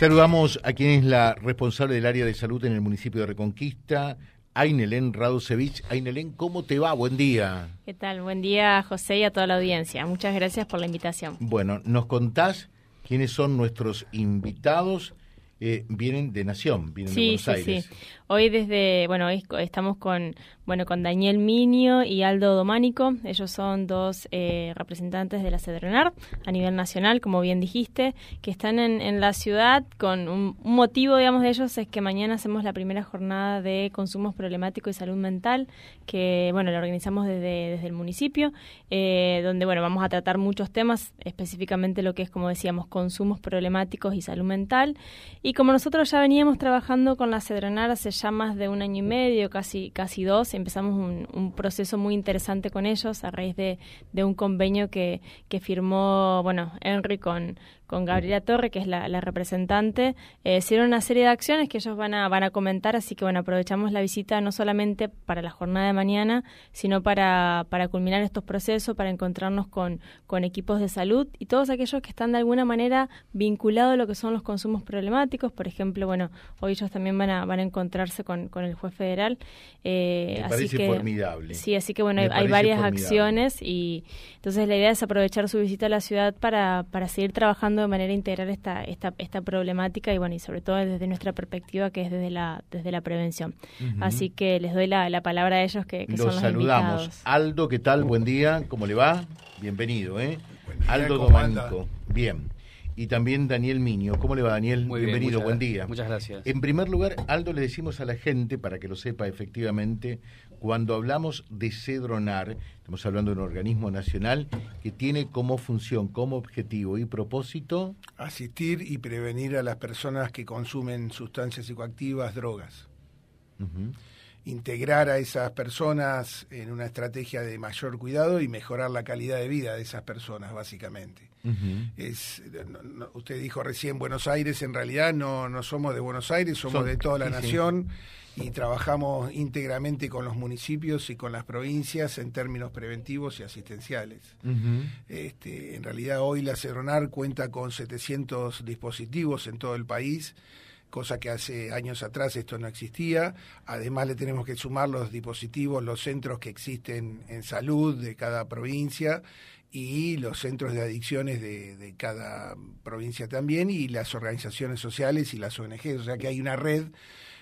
Saludamos a quien es la responsable del área de salud en el municipio de Reconquista, Ainelén Radosevich. Ainelén, ¿cómo te va? Buen día. ¿Qué tal? Buen día, José, y a toda la audiencia. Muchas gracias por la invitación. Bueno, ¿nos contás quiénes son nuestros invitados? Eh, vienen de Nación, vienen de Buenos Aires. Sí, Hoy desde, bueno, hoy estamos con, bueno, con Daniel Minio y Aldo Dománico. Ellos son dos eh, representantes de la Cedrenar a nivel nacional, como bien dijiste, que están en, en la ciudad con un, motivo, digamos, de ellos es que mañana hacemos la primera jornada de consumos problemáticos y salud mental, que, bueno, la organizamos desde, desde el municipio, eh, donde, bueno, vamos a tratar muchos temas, específicamente lo que es, como decíamos, consumos problemáticos y salud mental. Y como nosotros ya veníamos trabajando con la Cedrenar hace ya más de un año y medio, casi, casi dos, empezamos un, proceso muy interesante con ellos a raíz de, de un convenio que, que firmó, bueno, Henry con, con Gabriela Torre, que es la, representante, eh, hicieron una serie de acciones que ellos van a, van a comentar, así que bueno, aprovechamos la visita no solamente para la jornada de mañana, sino para, para culminar estos procesos, para encontrarnos con, con equipos de salud y todos aquellos que están de alguna manera vinculados a lo que son los consumos problemáticos. Por ejemplo, bueno, hoy ellos también van a, van a encontrarse con, con el juez federal. Eh, Me parece formidable. Sí, así que bueno, hay, varias acciones y entonces la idea es aprovechar su visita a la ciudad para, para seguir trabajando de manera integral esta, esta, esta problemática y bueno, y sobre todo desde nuestra perspectiva que es desde la, desde la prevención. Así que les doy la, la, palabra a ellos que, que los son los saludamos. Aldo, ¿qué tal? Buen día, ¿cómo le va? Bienvenido, ¿eh? Aldo Domanico. Bien y también Daniel Miño. ¿Cómo le va, Daniel? Muy Bienvenido, buen día. Muchas gracias. En primer lugar, Aldo, le decimos a la gente, para que lo sepa efectivamente, cuando hablamos de Cedronar, estamos hablando de un organismo nacional que tiene como función, como objetivo y propósito... Asistir y prevenir a las personas que consumen sustancias psicoactivas, drogas. Integrar a esas personas en una estrategia de mayor cuidado y mejorar la calidad de vida de esas personas, básicamente. Es, usted dijo recién Buenos Aires, en realidad no, no somos de Buenos Aires, somos de toda la nación y trabajamos íntegramente con los municipios y con las provincias en términos preventivos y asistenciales. este, en realidad hoy la Cerronar cuenta con 700 dispositivos en todo el país cosa que hace años atrás esto no existía. Además le tenemos que sumar los dispositivos, los centros que existen en salud de cada provincia y los centros de adicciones de, cada provincia también y las organizaciones sociales y las ONG. O sea que hay una red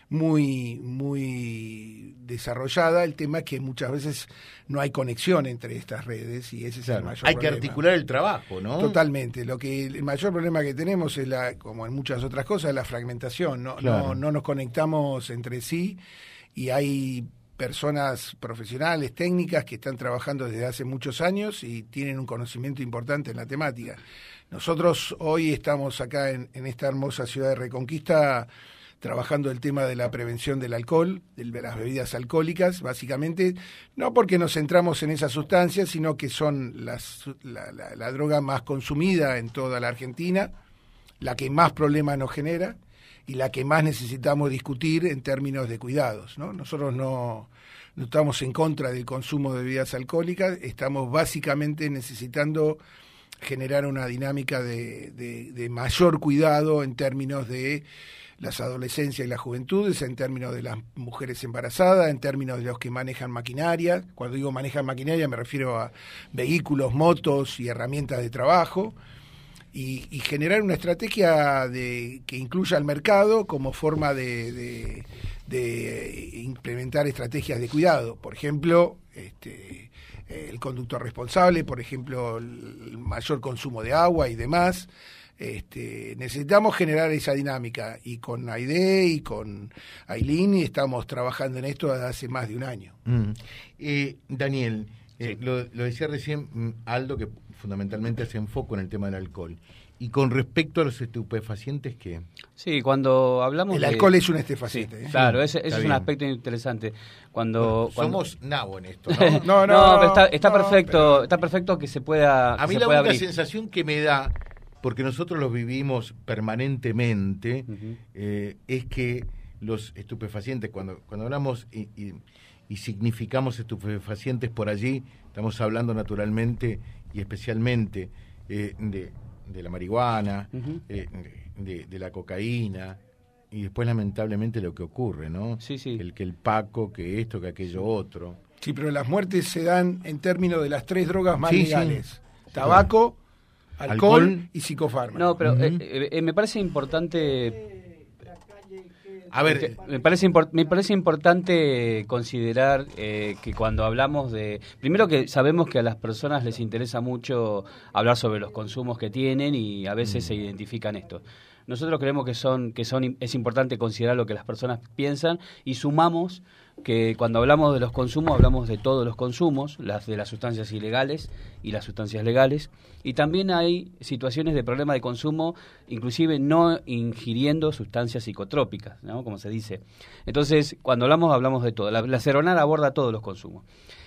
muy, muy desarrollada. El tema es que muchas veces no hay conexión entre estas redes y ese es el mayor Hay que articular el trabajo, ¿no? Totalmente. Lo que el mayor problema que tenemos es la, como en muchas otras cosas, la fragmentación. No, no, no nos conectamos entre sí y hay personas profesionales, técnicas, que están trabajando desde hace muchos años y tienen un conocimiento importante en la temática. Nosotros hoy estamos acá en, esta hermosa ciudad de Reconquista trabajando el tema de la prevención del alcohol, de las bebidas alcohólicas, básicamente, no porque nos centramos en esas sustancias, sino que son las, la droga más consumida en toda la Argentina, la que más problemas nos genera, y la que más necesitamos discutir en términos de cuidados. ¿no? Nosotros no, estamos en contra del consumo de bebidas alcohólicas, estamos básicamente necesitando generar una dinámica de, mayor cuidado en términos de las adolescencias y las juventudes, en términos de las mujeres embarazadas, en términos de los que manejan maquinaria. Cuando digo manejan maquinaria me refiero a vehículos, motos y herramientas de trabajo y, generar una estrategia de, que incluya al mercado como forma de, implementar estrategias de cuidado. Por ejemplo, este, el conductor responsable, por ejemplo, el mayor consumo de agua y demás. Este, necesitamos generar esa dinámica y con Aide y con Aileen estamos trabajando en esto desde hace más de un año. Mm. Eh, Daniel, eh, lo, decía recién mm, Aldo, que fundamentalmente hace enfoco en el tema del alcohol. Y con respecto a los estupefacientes, ¿qué? Sí, cuando hablamos El alcohol es un estupefaciente. ¿eh? Claro, ese, es un aspecto interesante. Cuando, Somos nabo en esto, ¿no? no, no, pero está, perfecto, está perfecto que se pueda A mí la única sensación que me da, porque nosotros lo vivimos permanentemente, eh, es que los estupefacientes, cuando, cuando hablamos y, y significamos estupefacientes por allí, estamos hablando naturalmente y especialmente eh, de, de, la marihuana, eh, de, la cocaína y después lamentablemente lo que ocurre, ¿no? Sí, sí. El que el Paco, que esto, que aquello otro. Sí, pero las muertes se dan en términos de las tres drogas más legales. Tabaco, alcohol, y psicofármacos. No, pero eh, eh, me parece importante a ver, me parece, me parece importante considerar eh, que cuando hablamos de... Primero que sabemos que a las personas les interesa mucho hablar sobre los consumos que tienen y a veces mm. se identifican esto. Nosotros creemos que son que son es importante considerar lo que las personas piensan y sumamos que cuando hablamos de los consumos hablamos de todos los consumos, las de las sustancias ilegales y las sustancias legales, y también hay situaciones de problema de consumo, inclusive no ingiriendo sustancias psicotrópicas, ¿no? como se dice. Entonces, cuando hablamos, hablamos de todo. La, la aborda todos los consumos.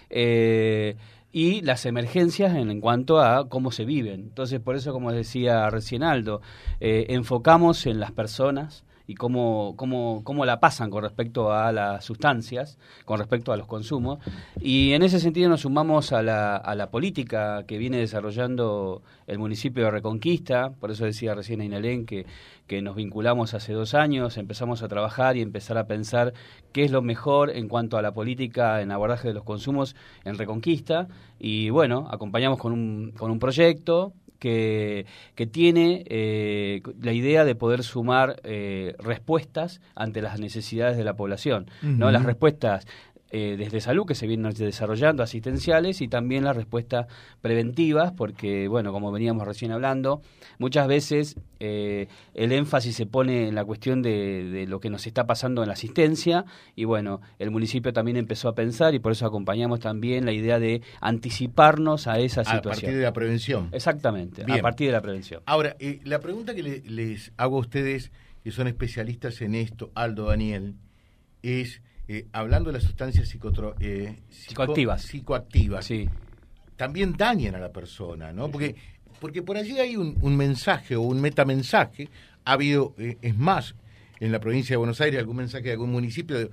Eh, y las emergencias en, cuanto a cómo se viven. Entonces, por eso, como decía recién Aldo, eh, enfocamos en las personas, y cómo, cómo, cómo la pasan con respecto a las sustancias, con respecto a los consumos. Y en ese sentido nos sumamos a la, a la política que viene desarrollando el municipio de Reconquista, por eso decía recién Inalén que, que nos vinculamos hace dos años, empezamos a trabajar y empezar a pensar qué es lo mejor en cuanto a la política en abordaje de los consumos en Reconquista. Y bueno, acompañamos con un, con un proyecto que, que tiene eh, la idea de poder sumar eh, respuestas ante las necesidades de la población. ¿no? Las respuestas eh, desde salud que se vienen desarrollando, asistenciales y también las respuestas preventivas, porque, bueno, como veníamos recién hablando, muchas veces eh, el énfasis se pone en la cuestión de, lo que nos está pasando en la asistencia y, bueno, el municipio también empezó a pensar y por eso acompañamos también la idea de anticiparnos a esa situación. A partir de la prevención. Exactamente, a partir de la prevención. Ahora, eh, la pregunta que les hago a ustedes, que son especialistas en esto, Aldo, Daniel, es eh, hablando de las sustancias eh, psicoactivas, psicoactivas sí. también dañan a la persona, ¿no? Porque, porque por allí hay un, mensaje o un metamensaje. Ha habido, eh, es más, en la provincia de Buenos Aires, algún mensaje de algún municipio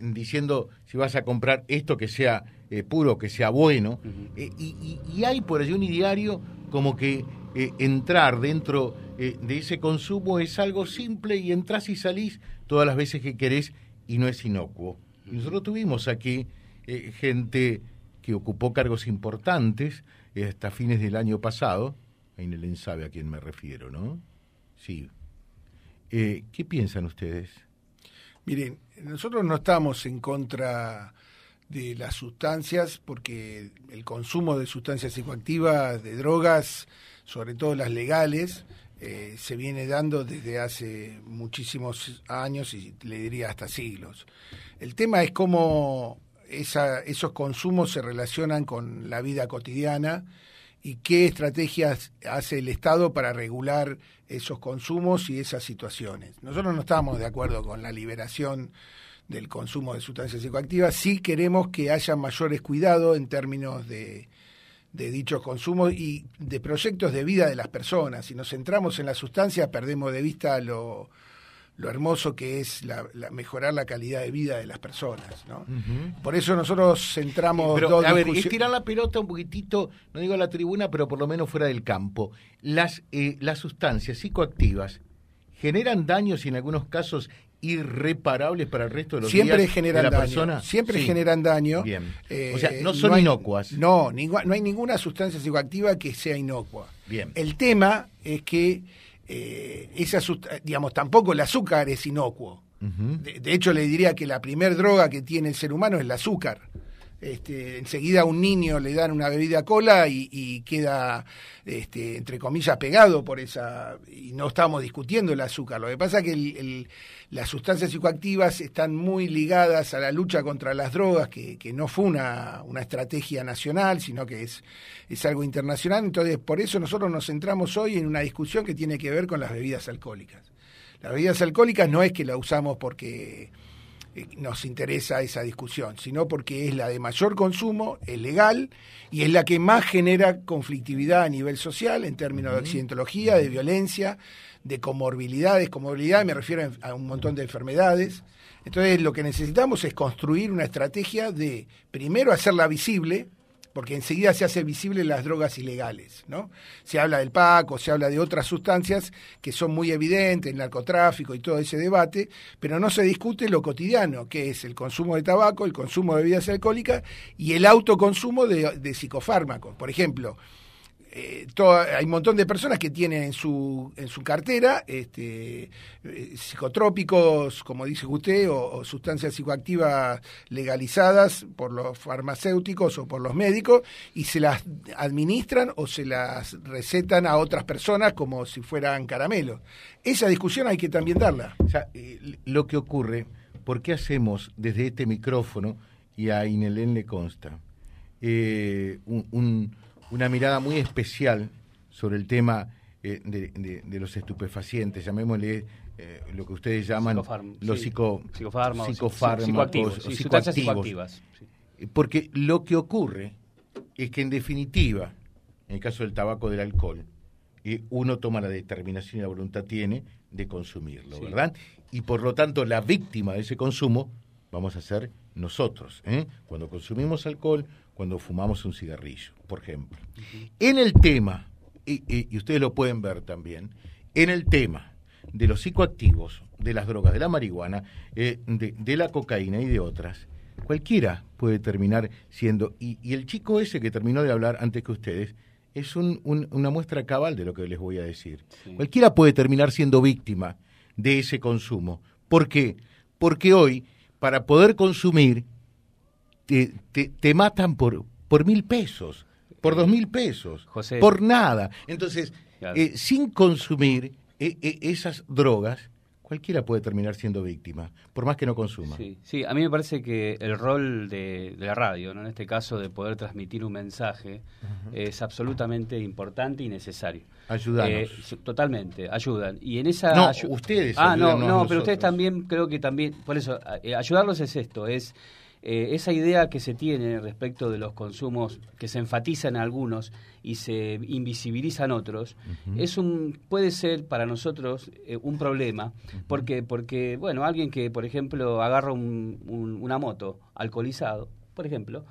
diciendo si vas a comprar esto que sea puro, que sea bueno. y, y, hay por allí un ideario como que entrar dentro de ese consumo es algo simple y entras y salís todas las veces que querés y no es inocuo. nosotros tuvimos aquí eh, gente que ocupó cargos importantes hasta fines del año pasado. Ainelén sabe a quién me refiero, ¿no? Sí. Eh, ¿Qué piensan ustedes? Miren, nosotros no estamos en contra de las sustancias porque el consumo de sustancias psicoactivas, de drogas, sobre todo las legales, eh, se viene dando desde hace muchísimos años y le diría hasta siglos. El tema es cómo esos consumos se relacionan con la vida cotidiana y qué estrategias hace el Estado para regular esos consumos y esas situaciones. Nosotros no estamos de acuerdo con la liberación del consumo de sustancias psicoactivas, sí queremos que haya mayores cuidados en términos de de dichos consumos y de proyectos de vida de las personas. Si nos centramos en la sustancia, perdemos de vista lo, lo hermoso que es la, mejorar la calidad de vida de las personas. ¿no? Por eso nosotros centramos... Pero, a ver, estirar la pelota un poquitito, no digo a la tribuna, pero por lo menos fuera del campo. Las, eh, las sustancias psicoactivas generan daños y en algunos casos irreparables para el resto de los siempre días generan de la daño, persona? Siempre generan daño. Bien. Eh, o sea, no son inocuas. No, no hay ninguna sustancia psicoactiva que sea inocua. Bien. El tema es que eh, esa digamos, tampoco el azúcar es inocuo. de, hecho, le diría que la primer droga que tiene el ser humano es el azúcar. Este, enseguida a un niño le dan una bebida cola y, queda, este, entre comillas, pegado por esa... Y no estamos discutiendo el azúcar. Lo que pasa es que las sustancias psicoactivas están muy ligadas a la lucha contra las drogas, que, no fue una, una, estrategia nacional, sino que es, es algo internacional. Entonces, por eso nosotros nos centramos hoy en una discusión que tiene que ver con las bebidas alcohólicas. Las bebidas alcohólicas no es que la usamos porque nos interesa esa discusión, sino porque es la de mayor consumo, es legal y es la que más genera conflictividad a nivel social en términos de accidentología, de violencia, de comorbilidades. Comorbilidad me refiero a un montón de enfermedades. Entonces lo que necesitamos es construir una estrategia de, primero, hacerla visible, porque enseguida se hace visible las drogas ilegales, ¿no? Se habla del PAC se habla de otras sustancias que son muy evidentes, el narcotráfico y todo ese debate, pero no se discute lo cotidiano, que es el consumo de tabaco, el consumo de bebidas alcohólicas y el autoconsumo de, de psicofármacos. Por ejemplo, eh, hay un montón de personas que tienen en su, en su cartera este, eh, psicotrópicos, como dice usted, o, sustancias psicoactivas legalizadas por los farmacéuticos o por los médicos y se las administran o se las recetan a otras personas como si fueran caramelos. Esa discusión hay que también darla. Eh, lo que ocurre, ¿por qué hacemos desde este micrófono, y a Inelén le consta, un una mirada muy especial sobre el tema eh, de, los estupefacientes, llamémosle eh, lo que ustedes llaman los psico, psicofármacos, psicoactivos, psicoactivos. Porque lo que ocurre es que en definitiva, en el caso del tabaco del alcohol, eh, uno toma la determinación y la voluntad tiene de consumirlo, ¿verdad? Y por lo tanto la víctima de ese consumo vamos a ser nosotros. Cuando consumimos alcohol, cuando fumamos un cigarrillo, por ejemplo. En el tema, y, ustedes lo pueden ver también, en el tema de los psicoactivos, de las drogas, de la marihuana, eh, de, la cocaína y de otras, cualquiera puede terminar siendo, y, el chico ese que terminó de hablar antes que ustedes, es una muestra cabal de lo que les voy a decir. Cualquiera puede terminar siendo víctima de ese consumo. ¿Por qué? Porque hoy, para poder consumir, te, te, matan por, por mil pesos, por dos mil pesos, por nada. Entonces, eh, sin consumir eh, eh, esas drogas, cualquiera puede terminar siendo víctima, por más que no consuma. Sí, a mí me parece que el rol de, la radio, ¿no? en este caso de poder transmitir un mensaje, es absolutamente importante y necesario. Ayudarnos. totalmente, ayudan. Y en esa... No, ustedes. Ah, no, no, pero ustedes también creo que también, por eso, ayudarlos es esto, es eh, esa idea que se tiene respecto de los consumos que se enfatizan algunos y se invisibilizan otros es un puede ser para nosotros eh, un problema porque porque bueno alguien que por ejemplo agarra una moto alcoholizado por ejemplo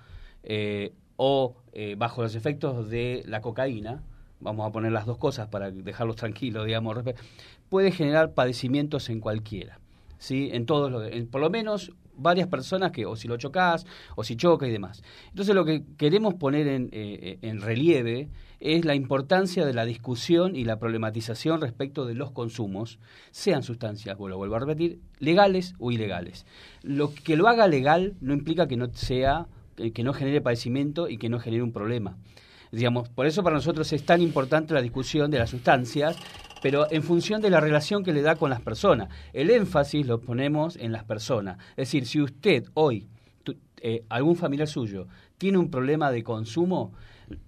eh, o bajo los efectos de la cocaína vamos a poner las dos cosas para dejarlos tranquilos digamos puede generar padecimientos en cualquiera ¿sí? En todos los, por lo menos varias personas que o si lo chocas o si choca y demás. Entonces lo que queremos poner en, eh, en, relieve es la importancia de la discusión y la problematización respecto de los consumos, sean sustancias, lo vuelvo a repetir, legales o ilegales. Lo que lo haga legal no implica que no sea que no genere padecimiento y que no genere un problema. Digamos, por eso para nosotros es tan importante la discusión de las sustancias pero en función de la relación que le da con las personas. El énfasis lo ponemos en las personas. Es decir, si usted hoy, eh, algún familiar suyo, tiene un problema de consumo,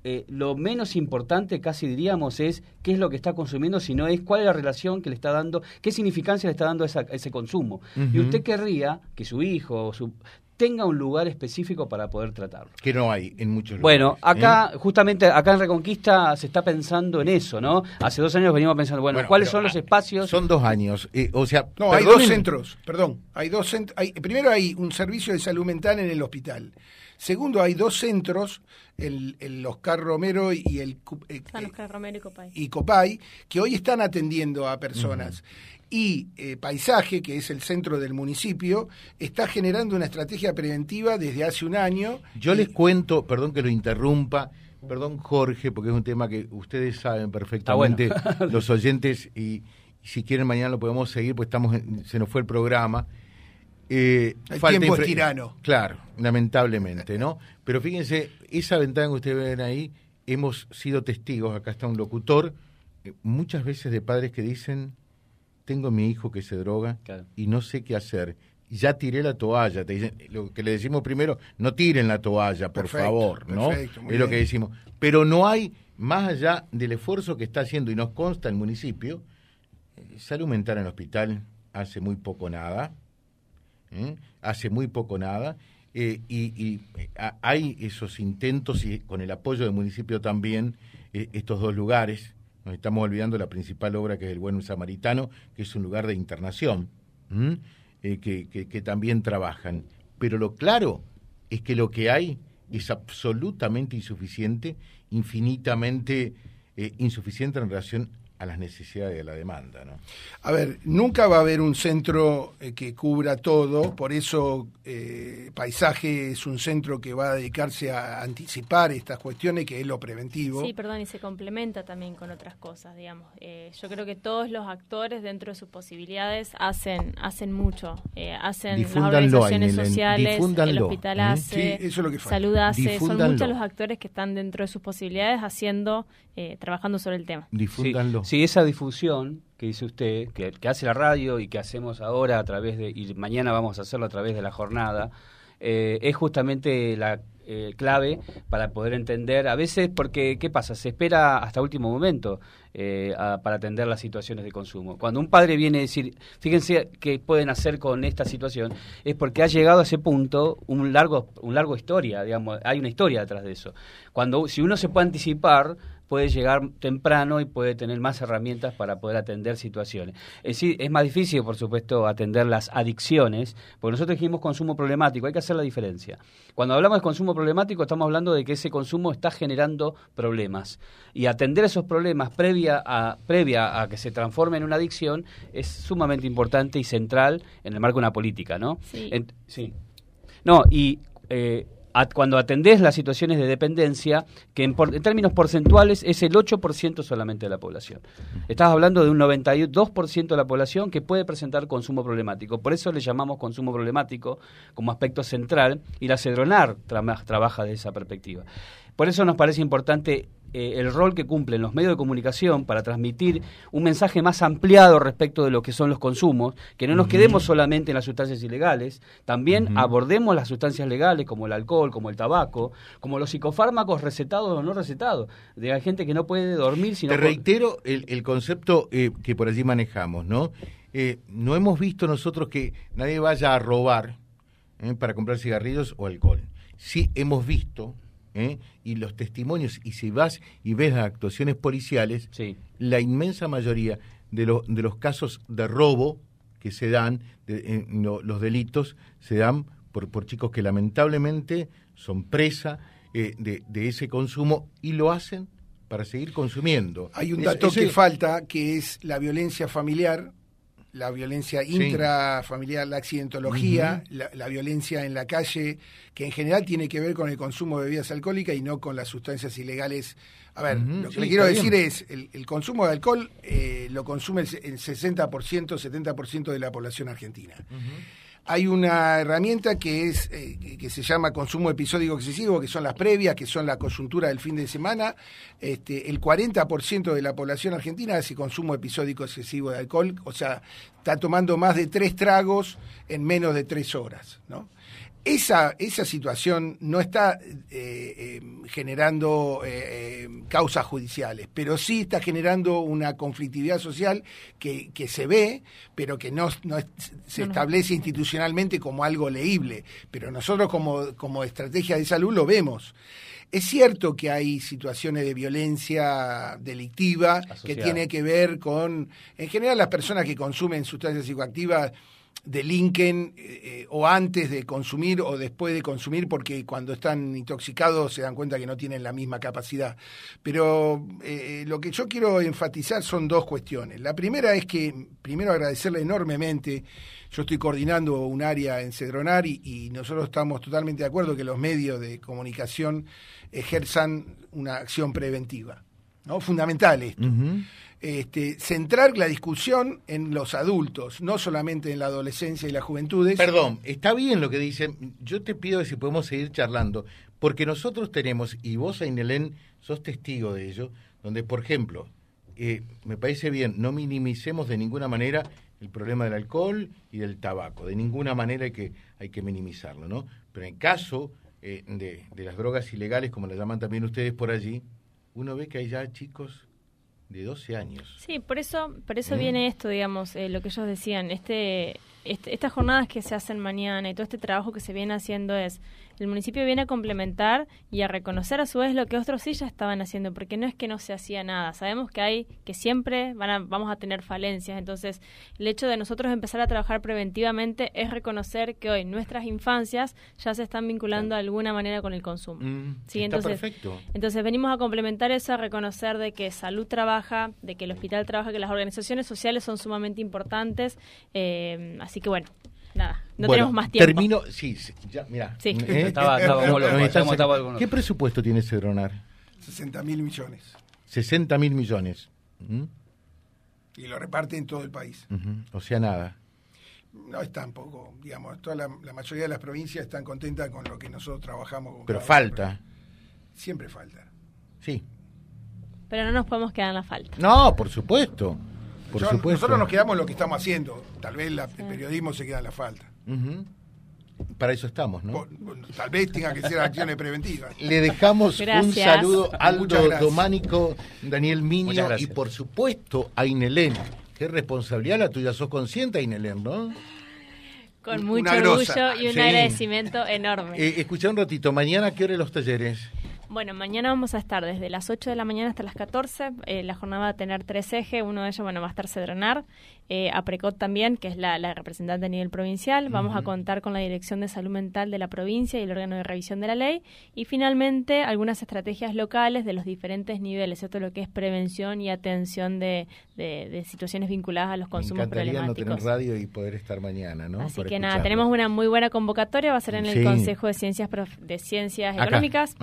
eh, lo menos importante, casi diríamos, es qué es lo que está consumiendo, sino es cuál es la relación que le está dando, qué significancia le está dando a, ese consumo. Y usted querría que su hijo o su, tenga un lugar específico para poder tratarlo. Que no hay en muchos lugares. Bueno, acá, ¿eh? justamente acá en Reconquista se está pensando en eso, ¿no? Hace dos años venimos pensando, bueno, ¿cuáles son los espacios? Son dos años, eh, o sea... No, hay dos centros, perdón, hay dos centros, primero hay un servicio de salud mental en el hospital. Segundo, hay dos centros, el, el Oscar Romero y el... Eh, Oscar Romero y Copay. Y Copay, que hoy están atendiendo a personas y eh, Paisaje, que es el centro del municipio, está generando una estrategia preventiva desde hace un año. Yo les cuento, perdón que lo interrumpa, perdón Jorge, porque es un tema que ustedes saben perfectamente, los oyentes, y, si quieren mañana lo podemos seguir, pues estamos se nos fue el programa. Eh, el tiempo es tirano. Claro, lamentablemente, ¿no? Pero fíjense, esa ventana que ustedes ven ahí, hemos sido testigos, acá está un locutor, eh, muchas veces de padres que dicen, tengo mi hijo que se droga y no sé qué hacer. Ya tiré la toalla. lo que le decimos primero, no tiren la toalla, por favor, ¿no? es lo que decimos. Pero no hay, más allá del esfuerzo que está haciendo, y nos consta el municipio, eh, salud mental en el hospital hace muy poco nada, ¿eh? hace muy poco nada, eh, y, hay esos intentos, y con el apoyo del municipio también, estos dos lugares, nos estamos olvidando la principal obra que es el Buen Samaritano, que es un lugar de internación, eh, que, también trabajan. Pero lo claro es que lo que hay es absolutamente insuficiente, infinitamente eh, insuficiente en relación a las necesidades de la demanda. ¿no? A ver, nunca va a haber un centro eh, que cubra todo, por eso eh, Paisaje es un centro que va a dedicarse a anticipar estas cuestiones, que es lo preventivo. Sí, perdón, y se complementa también con otras cosas, digamos. Eh, yo creo que todos los actores, dentro de sus posibilidades, hacen hacen mucho. hacen las organizaciones sociales, el hospital hace, Salud hace, son muchos los actores que están dentro de sus posibilidades haciendo, trabajando sobre el tema. Difúndanlo. Sí, esa difusión que dice usted, que, hace la radio y que hacemos ahora a través de, y mañana vamos a hacerlo a través de la jornada, eh, es justamente la eh, clave para poder entender, a veces porque, ¿qué pasa? Se espera hasta último momento eh, para atender las situaciones de consumo. Cuando un padre viene a decir, fíjense qué pueden hacer con esta situación, es porque ha llegado a ese punto un largo, un largo historia, digamos, hay una historia detrás de eso. Cuando, si uno se puede anticipar, puede llegar temprano y puede tener más herramientas para poder atender situaciones. Es, es más difícil, por supuesto, atender las adicciones, porque nosotros dijimos consumo problemático, hay que hacer la diferencia. Cuando hablamos de consumo problemático, estamos hablando de que ese consumo está generando problemas. Y atender esos problemas previa a, previa a que se transforme en una adicción es sumamente importante y central en el marco de una política, ¿no? Sí. sí. No, y eh, cuando atendés las situaciones de dependencia, que en, términos porcentuales es el 8% solamente de la población. Estás hablando de un 92% de la población que puede presentar consumo problemático. Por eso le llamamos consumo problemático como aspecto central y la Cedronar trabaja de esa perspectiva. Por eso nos parece importante eh, el rol que cumplen los medios de comunicación para transmitir un mensaje más ampliado respecto de lo que son los consumos, que no nos quedemos solamente en las sustancias ilegales, también abordemos las sustancias legales como el alcohol, como el tabaco, como los psicofármacos recetados o no recetados, de la gente que no puede dormir sino... Te reitero el, concepto eh, que por allí manejamos, ¿no? Eh, no hemos visto nosotros que nadie vaya a robar para comprar cigarrillos o alcohol. Sí hemos visto ¿eh? y los testimonios, y si vas y ves las actuaciones policiales, la inmensa mayoría de, de los casos de robo que se dan, de, los delitos, se dan por, por chicos que lamentablemente son presa eh, de, de ese consumo y lo hacen para seguir consumiendo. Hay un dato que falta, que es la violencia familiar, la violencia intrafamiliar, la accidentología, la, violencia en la calle, que en general tiene que ver con el consumo de bebidas alcohólicas y no con las sustancias ilegales. A ver, lo que le quiero decir es, el, consumo de alcohol eh, lo consume el, 60%, 70% de la población argentina hay una herramienta que es eh, que se llama consumo episódico excesivo, que son las previas, que son la coyuntura del fin de semana. Este, el 40% de la población argentina hace consumo episódico excesivo de alcohol, o sea, está tomando más de tres tragos en menos de tres horas, ¿no? Esa, esa situación no está eh, eh, generando eh, causas judiciales, pero sí está generando una conflictividad social que, que se ve, pero que no, no se establece institucionalmente como algo leíble. Pero nosotros como, como estrategia de salud lo vemos. Es cierto que hay situaciones de violencia delictiva que tiene que ver con, en general, las personas que consumen sustancias psicoactivas delinquen eh, eh, o antes de consumir o después de consumir porque cuando están intoxicados se dan cuenta que no tienen la misma capacidad. Pero eh, lo que yo quiero enfatizar son dos cuestiones. La primera es que, primero agradecerle enormemente, yo estoy coordinando un área en Cedronar y, nosotros estamos totalmente de acuerdo que los medios de comunicación ejerzan una acción preventiva. ¿No? Fundamental esto este, centrar la discusión en los adultos, no solamente en la adolescencia y la juventud. Perdón, está bien lo que dicen. Yo te pido si podemos seguir charlando, porque nosotros tenemos, y vos, Ainelén, sos testigo de ello, donde, por ejemplo, eh, me parece bien, no minimicemos de ninguna manera el problema del alcohol y del tabaco. De ninguna manera hay que, hay que minimizarlo, ¿no? Pero en caso eh, de, de las drogas ilegales, como las llaman también ustedes por allí, uno ve que hay ya chicos de 12 años. Sí, por eso, por eso ¿Mm? viene esto, digamos, eh, lo que ellos decían, este estas jornadas que se hacen mañana y todo este trabajo que se viene haciendo es el municipio viene a complementar y a reconocer a su vez lo que otros sí ya estaban haciendo, porque no es que no se hacía nada. Sabemos que hay, que siempre van a, vamos a tener falencias. Entonces, el hecho de nosotros empezar a trabajar preventivamente es reconocer que hoy nuestras infancias ya se están vinculando de alguna manera con el consumo. Mm, ¿sí? entonces, perfecto. entonces, venimos a complementar eso, a reconocer de que salud trabaja, de que el hospital trabaja, que las organizaciones sociales son sumamente importantes. Eh, así que bueno, nada, no tenemos más tiempo. Termino, sí, ya, mira. Sí. ¿Eh? Estaba, estaba, ¿Qué presupuesto tiene Cedronar? 60 mil millones. 60 mil millones. ¿Mm? Y lo reparte en todo el país. O sea, nada. No es tampoco, digamos, toda la, mayoría de las provincias están contentas con lo que nosotros trabajamos. Pero falta. Siempre falta. Sí. Pero no nos podemos quedar en la falta. No, por supuesto. Por supuesto. Nosotros nos quedamos en lo que estamos haciendo. Tal vez el periodismo se queda en la falta. Para eso estamos, ¿no? tal vez tenga que ser acciones preventivas. Le dejamos un saludo a Aldo Dománico, Daniel Miño y por supuesto a Inelén. Qué responsabilidad la tuya, sos consciente, Inelén, ¿no? Con mucho orgullo y un agradecimiento enorme. Eh, escucha un ratito, mañana, ¿qué hora los talleres? Bueno, mañana vamos a estar desde las 8 de la mañana hasta las 14. Eh, la jornada va a tener tres ejes. Uno de ellos, bueno, va a estar Cedronar. Eh, APRECOT también, que es la, representante a nivel provincial. Vamos a contar con la Dirección de Salud Mental de la provincia y el órgano de revisión de la ley. Y finalmente, algunas estrategias locales de los diferentes niveles, esto lo que es prevención y atención de, situaciones vinculadas a los consumos Me encantaría no tener radio y poder estar mañana, ¿no? Así que nada, tenemos una muy buena convocatoria. Va a ser en el Consejo de Ciencias de Ciencias Económicas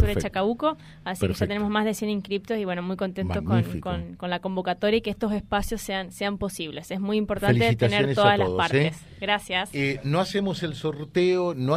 sobre Chacabuco, así que ya tenemos más de 100 inscriptos y bueno, muy contentos con, con, la convocatoria y que estos espacios sean, sean posibles. Es muy importante tener todas las ¿eh? partes. Gracias. Eh, no hacemos el sorteo, no